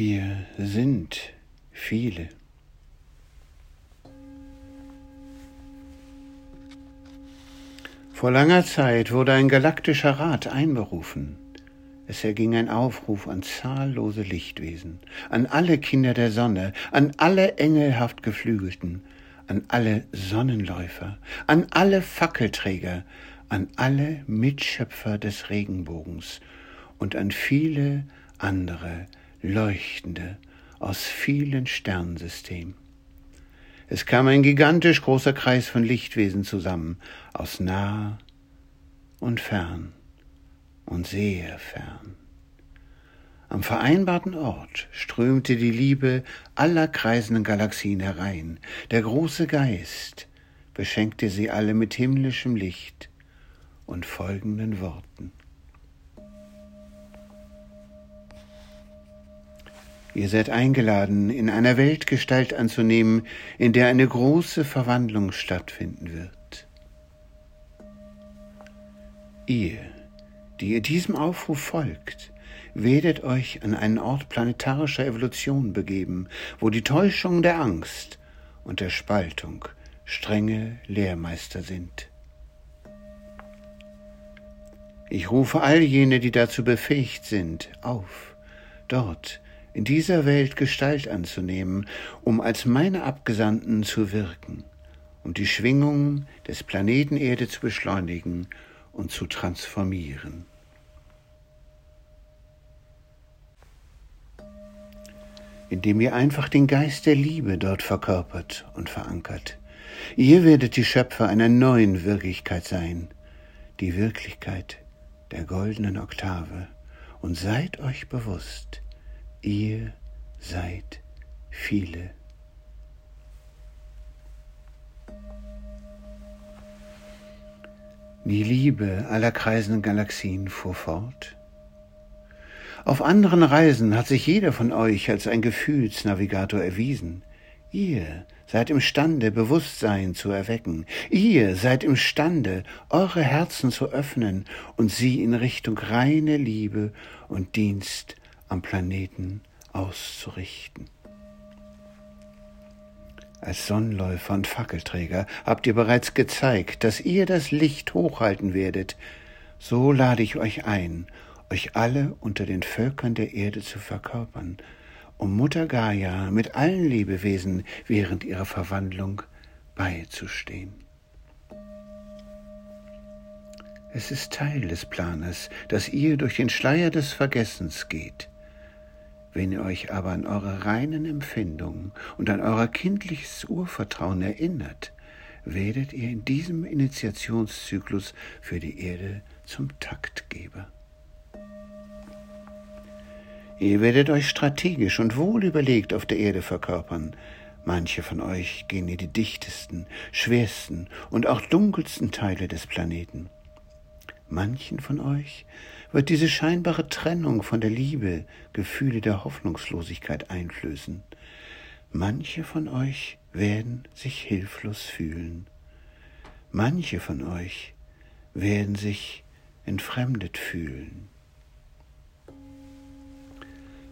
Wir sind viele. Vor langer Zeit wurde ein galaktischer Rat einberufen. Es erging ein Aufruf an zahllose Lichtwesen, an alle Kinder der Sonne, an alle engelhaft Geflügelten, an alle Sonnenläufer, an alle Fackelträger, an alle Mitschöpfer des Regenbogens und an viele andere leuchtende aus vielen Sternsystemen. Es kam ein gigantisch großer Kreis von Lichtwesen zusammen, aus nah und fern und sehr fern. Am vereinbarten Ort strömte die Liebe aller kreisenden Galaxien herein. Der große Geist beschenkte sie alle mit himmlischem Licht und folgenden Worten. Ihr seid eingeladen, in einer Welt Gestalt anzunehmen, in der eine große Verwandlung stattfinden wird. Ihr, die ihr diesem Aufruf folgt, werdet euch an einen Ort planetarischer Evolution begeben, wo die Täuschung der Angst und der Spaltung strenge Lehrmeister sind. Ich rufe all jene, die dazu befähigt sind, auf, dort in dieser Welt Gestalt anzunehmen, um als meine Abgesandten zu wirken, um die Schwingungen des Planeten Erde zu beschleunigen und zu transformieren. Indem ihr einfach den Geist der Liebe dort verkörpert und verankert. Ihr werdet die Schöpfer einer neuen Wirklichkeit sein, die Wirklichkeit der goldenen Oktave, und seid euch bewusst, Ihr seid viele. Die Liebe aller kreisenden Galaxien fuhr fort. Auf anderen Reisen hat sich jeder von euch als ein Gefühlsnavigator erwiesen. Ihr seid imstande, Bewusstsein zu erwecken. Ihr seid imstande, eure Herzen zu öffnen und sie in Richtung reine Liebe und Dienst am Planeten auszurichten. Als Sonnenläufer und Fackelträger habt ihr bereits gezeigt, dass ihr das Licht hochhalten werdet. So lade ich euch ein, euch alle unter den Völkern der Erde zu verkörpern, um Mutter Gaia mit allen Lebewesen während ihrer Verwandlung beizustehen. Es ist Teil des Planes, dass ihr durch den Schleier des Vergessens geht. Wenn ihr euch aber an eure reinen Empfindungen und an euer kindliches Urvertrauen erinnert, werdet ihr in diesem Initiationszyklus für die Erde zum Taktgeber. Ihr werdet euch strategisch und wohl überlegt auf der Erde verkörpern. Manche von euch gehen in die dichtesten, schwersten und auch dunkelsten Teile des Planeten. Manchen von euch wird diese scheinbare Trennung von der Liebe Gefühle der Hoffnungslosigkeit einflößen. Manche von euch werden sich hilflos fühlen. Manche von euch werden sich entfremdet fühlen.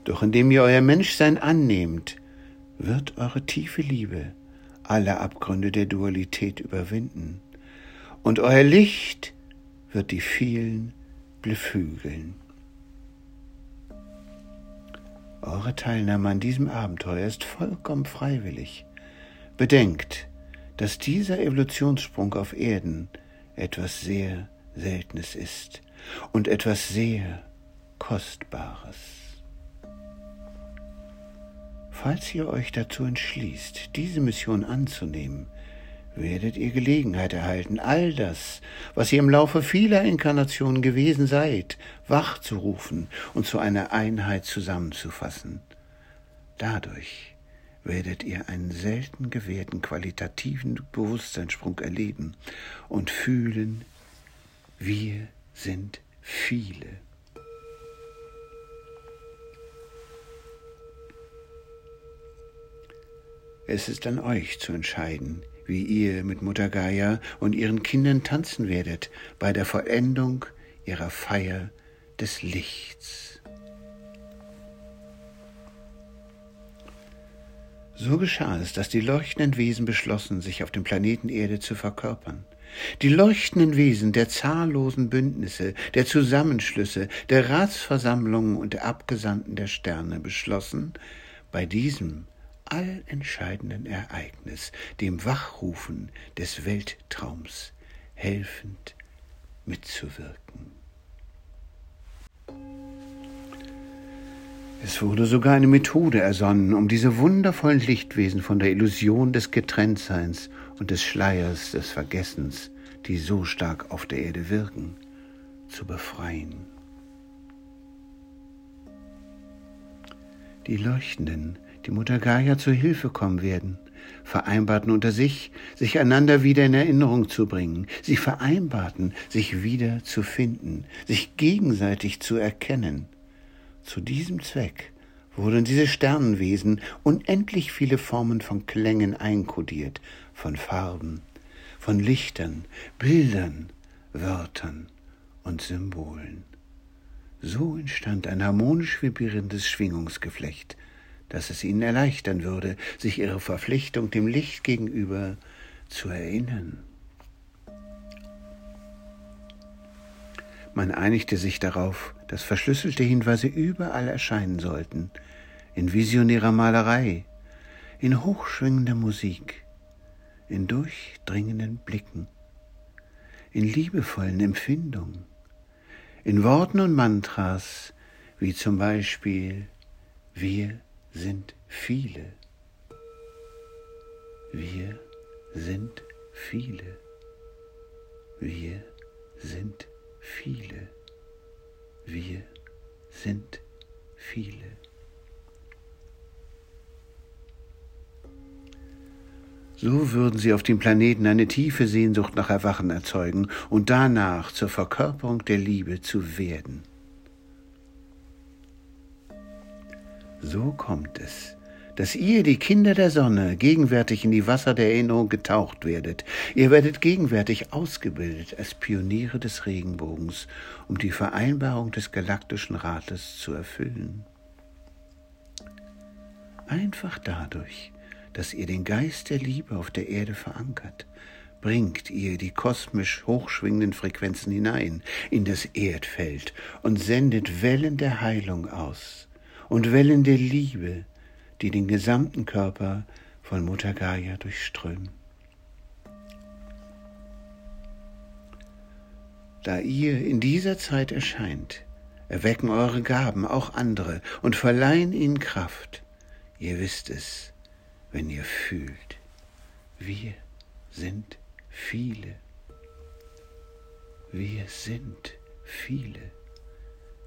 Doch indem ihr euer Menschsein annehmt, wird eure tiefe Liebe alle Abgründe der Dualität überwinden und euer Licht wird die vielen beflügeln. Eure Teilnahme an diesem Abenteuer ist vollkommen freiwillig. Bedenkt, dass dieser Evolutionssprung auf Erden etwas sehr Seltenes ist und etwas sehr Kostbares. Falls ihr euch dazu entschließt, diese Mission anzunehmen, werdet ihr Gelegenheit erhalten, all das, was ihr im Laufe vieler Inkarnationen gewesen seid, wachzurufen und zu einer Einheit zusammenzufassen. Dadurch werdet ihr einen selten gewährten qualitativen Bewusstseinssprung erleben und fühlen, wir sind viele. Es ist an euch zu entscheiden, wie ihr mit Mutter Gaia und ihren Kindern tanzen werdet bei der Vollendung ihrer Feier des Lichts. So geschah es, dass die leuchtenden Wesen beschlossen, sich auf dem Planeten Erde zu verkörpern. Die leuchtenden Wesen der zahllosen Bündnisse, der Zusammenschlüsse, der Ratsversammlungen und der Abgesandten der Sterne beschlossen, bei diesem allentscheidenden Ereignis, dem Wachrufen des Welttraums, helfend mitzuwirken. Es wurde sogar eine Methode ersonnen, um diese wundervollen Lichtwesen von der Illusion des Getrenntseins und des Schleiers des Vergessens, die so stark auf der Erde wirken, zu befreien. Die Leuchtenden, die Mutter Gaia zu Hilfe kommen werden, vereinbarten unter sich, sich einander wieder in Erinnerung zu bringen. Sie vereinbarten, sich wieder zu finden, sich gegenseitig zu erkennen. Zu diesem Zweck wurden diese Sternenwesen unendlich viele Formen von Klängen einkodiert, von Farben, von Lichtern, Bildern, Wörtern und Symbolen. So entstand ein harmonisch vibrierendes Schwingungsgeflecht, dass es ihnen erleichtern würde, sich ihre Verpflichtung dem Licht gegenüber zu erinnern. Man einigte sich darauf, dass verschlüsselte Hinweise überall erscheinen sollten, in visionärer Malerei, in hochschwingender Musik, in durchdringenden Blicken, in liebevollen Empfindungen, in Worten und Mantras, wie zum Beispiel wir sind viele. Wir sind viele. Wir sind viele. Wir sind viele. So würden sie auf dem Planeten eine tiefe Sehnsucht nach Erwachen erzeugen und danach zur Verkörperung der Liebe zu werden. So kommt es, dass ihr, die Kinder der Sonne, gegenwärtig in die Wasser der Erinnerung getaucht werdet. Ihr werdet gegenwärtig ausgebildet als Pioniere des Regenbogens, um die Vereinbarung des Galaktischen Rates zu erfüllen. Einfach dadurch, dass ihr den Geist der Liebe auf der Erde verankert, bringt ihr die kosmisch hochschwingenden Frequenzen hinein in das Erdfeld und sendet Wellen der Heilung aus und Wellen der Liebe, die den gesamten Körper von Mutter Gaia durchströmen. Da ihr in dieser Zeit erscheint, erwecken eure Gaben auch andere und verleihen ihnen Kraft. Ihr wisst es, wenn ihr fühlt. Wir sind viele. Wir sind viele.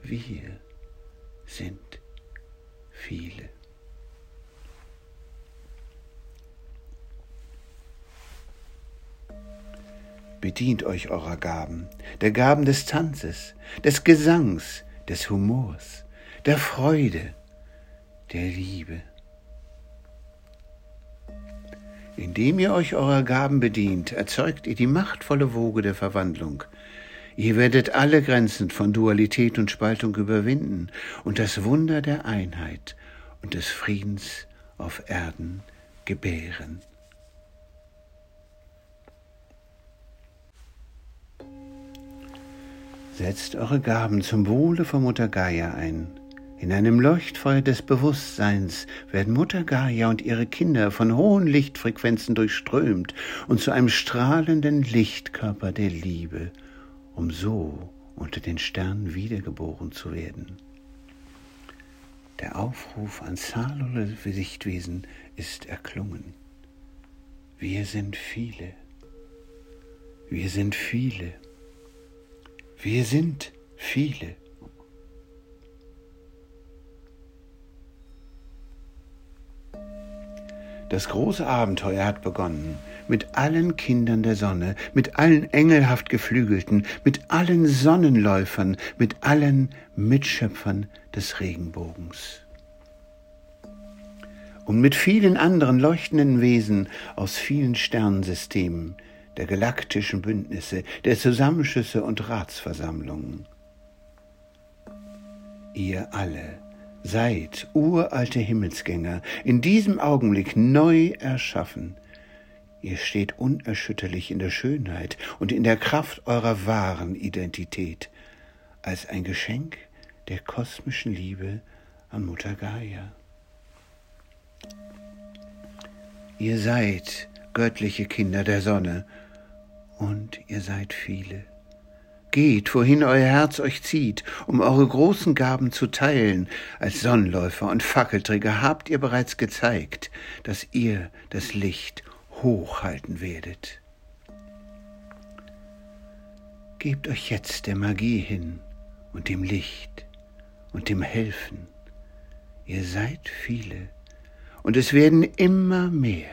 Wir sind viele. Bedient euch eurer Gaben, der Gaben des Tanzes, des Gesangs, des Humors, der Freude, der Liebe. Indem ihr euch eurer Gaben bedient, erzeugt ihr die machtvolle Woge der Verwandlung, Ihr werdet alle Grenzen von Dualität und Spaltung überwinden und das Wunder der Einheit und des Friedens auf Erden gebären. Setzt eure Gaben zum Wohle von Mutter Gaia ein. In einem Leuchtfeuer des Bewusstseins werden Mutter Gaia und ihre Kinder von hohen Lichtfrequenzen durchströmt und zu einem strahlenden Lichtkörper der Liebe um so unter den Sternen wiedergeboren zu werden. Der Aufruf an zahllose Sichtwesen ist erklungen. Wir sind viele. Wir sind viele. Wir sind viele. Das große Abenteuer hat begonnen mit allen Kindern der Sonne, mit allen engelhaft Geflügelten, mit allen Sonnenläufern, mit allen Mitschöpfern des Regenbogens. Und mit vielen anderen leuchtenden Wesen aus vielen Sternsystemen, der galaktischen Bündnisse, der Zusammenschlüsse und Ratsversammlungen. Ihr alle Seid uralte Himmelsgänger, in diesem Augenblick neu erschaffen. Ihr steht unerschütterlich in der Schönheit und in der Kraft eurer wahren Identität, als ein Geschenk der kosmischen Liebe an Mutter Gaia. Ihr seid göttliche Kinder der Sonne und ihr seid viele. Geht, wohin euer Herz euch zieht, um eure großen Gaben zu teilen. Als Sonnenläufer und Fackelträger habt ihr bereits gezeigt, dass ihr das Licht hochhalten werdet. Gebt euch jetzt der Magie hin und dem Licht und dem Helfen. Ihr seid viele und es werden immer mehr.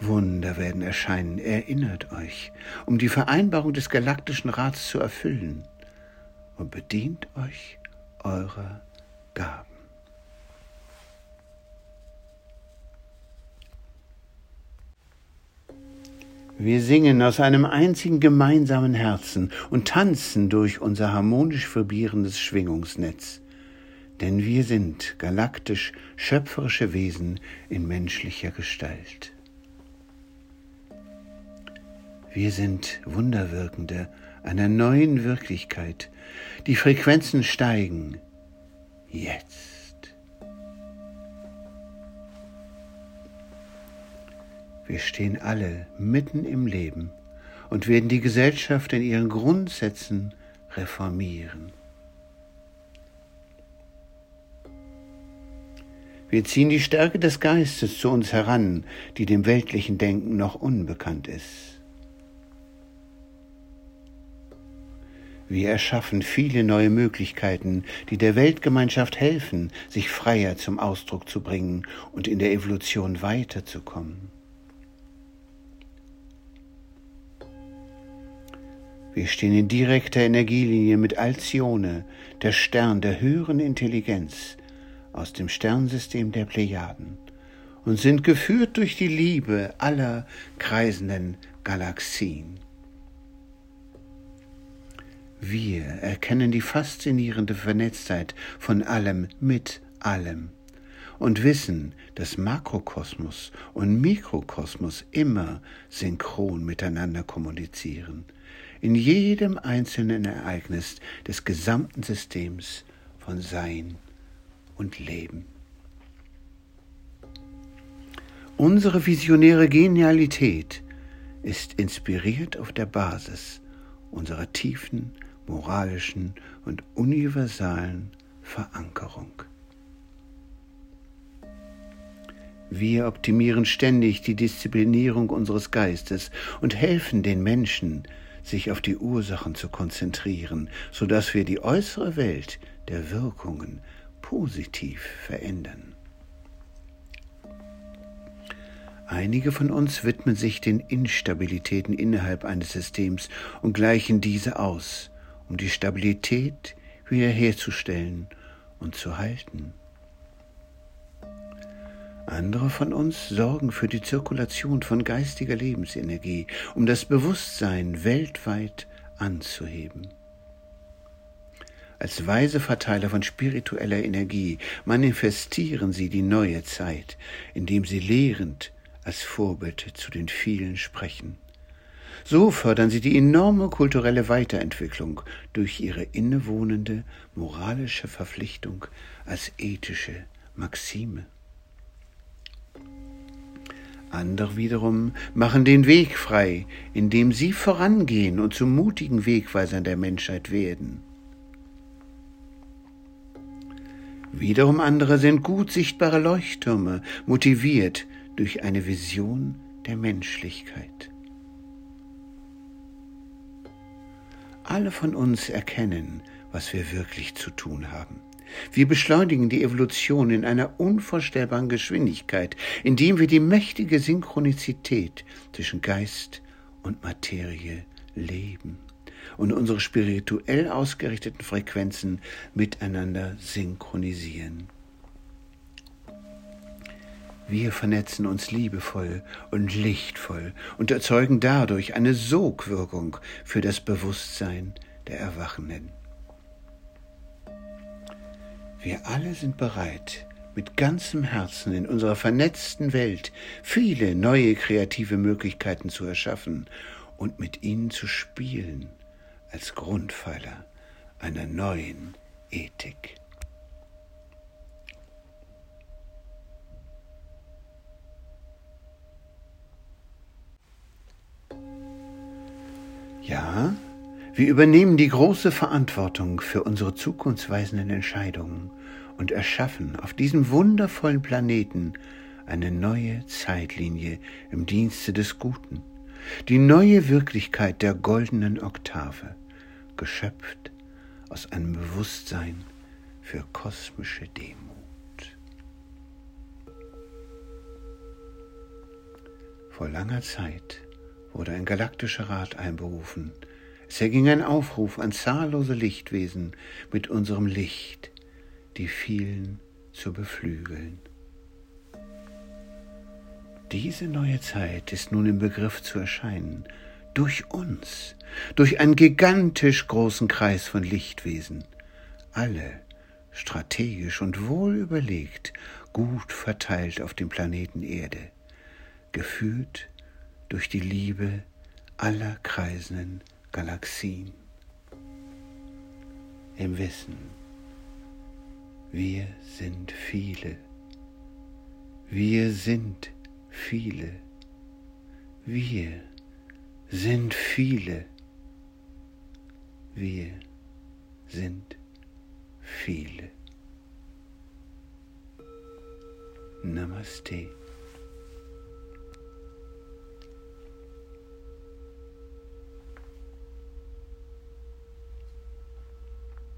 Wunder werden erscheinen, erinnert euch, um die Vereinbarung des Galaktischen Rats zu erfüllen und bedient euch eurer Gaben. Wir singen aus einem einzigen gemeinsamen Herzen und tanzen durch unser harmonisch vibrierendes Schwingungsnetz. Denn wir sind galaktisch schöpferische Wesen in menschlicher Gestalt. Wir sind Wunderwirkende einer neuen Wirklichkeit. Die Frequenzen steigen. Jetzt. Wir stehen alle mitten im Leben und werden die Gesellschaft in ihren Grundsätzen reformieren. Wir ziehen die Stärke des Geistes zu uns heran, die dem weltlichen Denken noch unbekannt ist. Wir erschaffen viele neue Möglichkeiten, die der Weltgemeinschaft helfen, sich freier zum Ausdruck zu bringen und in der Evolution weiterzukommen. Wir stehen in direkter Energielinie mit Alcione, der Stern der höheren Intelligenz aus dem Sternsystem der Plejaden, und sind geführt durch die Liebe aller kreisenden Galaxien. Wir erkennen die faszinierende Vernetztheit von allem mit allem und wissen, dass Makrokosmos und Mikrokosmos immer synchron miteinander kommunizieren, in jedem einzelnen Ereignis des gesamten Systems von Sein und Leben. Unsere visionäre Genialität ist inspiriert auf der Basis unserer tiefen moralischen und universalen Verankerung. Wir optimieren ständig die Disziplinierung unseres Geistes und helfen den Menschen, sich auf die Ursachen zu konzentrieren, so dass wir die äußere Welt der Wirkungen positiv verändern. Einige von uns widmen sich den Instabilitäten innerhalb eines Systems und gleichen diese aus, um die Stabilität wiederherzustellen und zu halten. Andere von uns sorgen für die Zirkulation von geistiger Lebensenergie, um das Bewusstsein weltweit anzuheben. Als weise Verteiler von spiritueller Energie manifestieren sie die neue Zeit, indem sie lehrend als Vorbild zu den vielen sprechen. So fördern sie die enorme kulturelle Weiterentwicklung durch ihre innewohnende moralische Verpflichtung als ethische Maxime. Andere wiederum machen den Weg frei, indem sie vorangehen und zu mutigen Wegweisern der Menschheit werden. Wiederum andere sind gut sichtbare Leuchttürme, motiviert durch eine Vision der Menschlichkeit. alle von uns erkennen, was wir wirklich zu tun haben. Wir beschleunigen die Evolution in einer unvorstellbaren Geschwindigkeit, indem wir die mächtige Synchronizität zwischen Geist und Materie leben und unsere spirituell ausgerichteten Frequenzen miteinander synchronisieren. Wir vernetzen uns liebevoll und lichtvoll und erzeugen dadurch eine Sogwirkung für das Bewusstsein der Erwachenden. Wir alle sind bereit, mit ganzem Herzen in unserer vernetzten Welt viele neue kreative Möglichkeiten zu erschaffen und mit ihnen zu spielen als Grundpfeiler einer neuen Ethik. Ja, wir übernehmen die große Verantwortung für unsere zukunftsweisenden Entscheidungen und erschaffen auf diesem wundervollen Planeten eine neue Zeitlinie im Dienste des Guten, die neue Wirklichkeit der goldenen Oktave, geschöpft aus einem Bewusstsein für kosmische Demut. Vor langer Zeit wurde ein galaktischer Rat einberufen. Es erging ein Aufruf an zahllose Lichtwesen, mit unserem Licht die vielen zu beflügeln. Diese neue Zeit ist nun im Begriff zu erscheinen, durch uns, durch einen gigantisch großen Kreis von Lichtwesen, alle strategisch und wohl überlegt, gut verteilt auf dem Planeten Erde, geführt durch die Liebe aller kreisenden Galaxien. Im Wissen, wir sind viele, wir sind viele, wir sind viele, wir sind viele. Namaste.